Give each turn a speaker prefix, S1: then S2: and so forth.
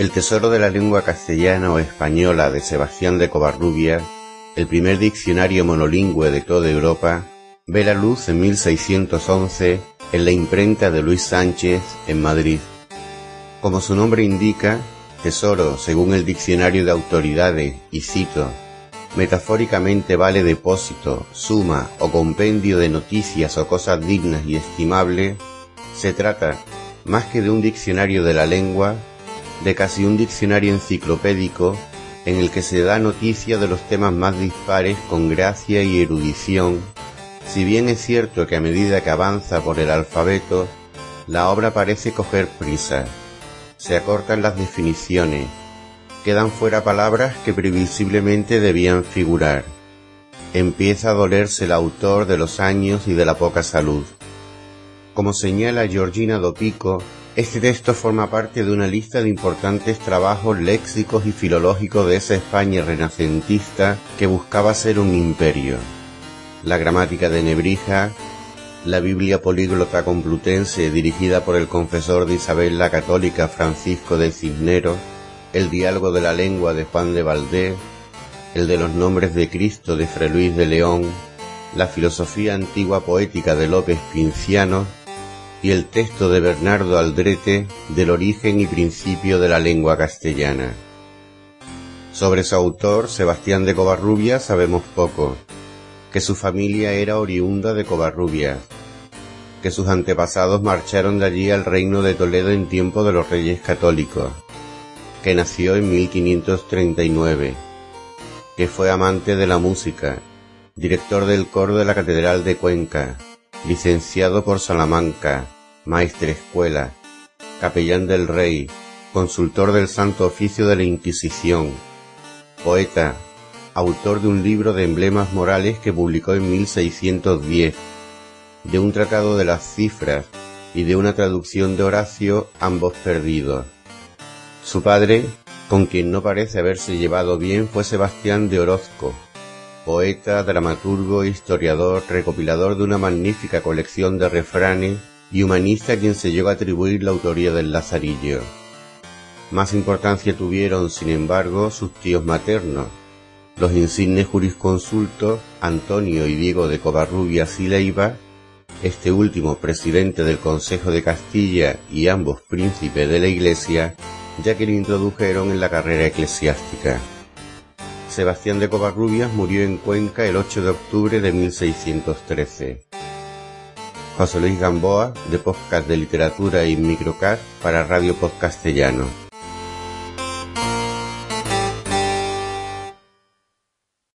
S1: El Tesoro de la Lengua Castellana o Española de Sebastián de Covarrubias, el primer diccionario monolingüe de toda Europa, ve la luz en 1611 en la imprenta de Luis Sánchez en Madrid. Como su nombre indica, tesoro, según el diccionario de autoridades, y cito, metafóricamente vale depósito, suma o compendio de noticias o cosas dignas y estimables, se trata, más que de un diccionario de la lengua, de casi un diccionario enciclopédico en el que se da noticia de los temas más dispares con gracia y erudición, si bien es cierto que a medida que avanza por el alfabeto, la obra parece coger prisa, se acortan las definiciones, quedan fuera palabras que previsiblemente debían figurar. Empieza a dolerse el autor de los años y de la poca salud. Como señala Georgina Dopico, este texto forma parte de una lista de importantes trabajos léxicos y filológicos de esa España renacentista que buscaba ser un imperio. La gramática de Nebrija, la Biblia políglota complutense dirigida por el confesor de Isabel la Católica Francisco de Cisneros, el diálogo de la lengua de Juan de Valdés, el de los nombres de Cristo de Fray Luis de León, la filosofía antigua poética de López Pinciano y el texto de Bernardo Aldrete del origen y principio de la lengua castellana. Sobre su autor, Sebastián de Covarrubias, sabemos poco, que su familia era oriunda de Covarrubias, que sus antepasados marcharon de allí al reino de Toledo en tiempo de los reyes católicos, que nació en 1539, que fue amante de la música, director del coro de la Catedral de Cuenca, licenciado por Salamanca, maestre escuela, capellán del rey, consultor del Santo Oficio de la Inquisición, poeta, autor de un libro de emblemas morales que publicó en 1610, de un tratado de las cifras y de una traducción de Horacio, ambos perdidos. Su padre, con quien no parece haberse llevado bien, fue Sebastián de Orozco, poeta, dramaturgo, historiador, recopilador de una magnífica colección de refranes y humanista a quien se llegó a atribuir la autoría del Lazarillo. Más importancia tuvieron, sin embargo, sus tíos maternos, los insignes jurisconsultos Antonio y Diego de Covarrubias y Leiva, este último presidente del Consejo de Castilla y ambos príncipes de la Iglesia, ya que le introdujeron en la carrera eclesiástica. Sebastián de Covarrubias murió en Cuenca el 8 de octubre de 1613. José Luis Gamboa, de Podcast de Literatura y Microcast para Radio Podcastellano.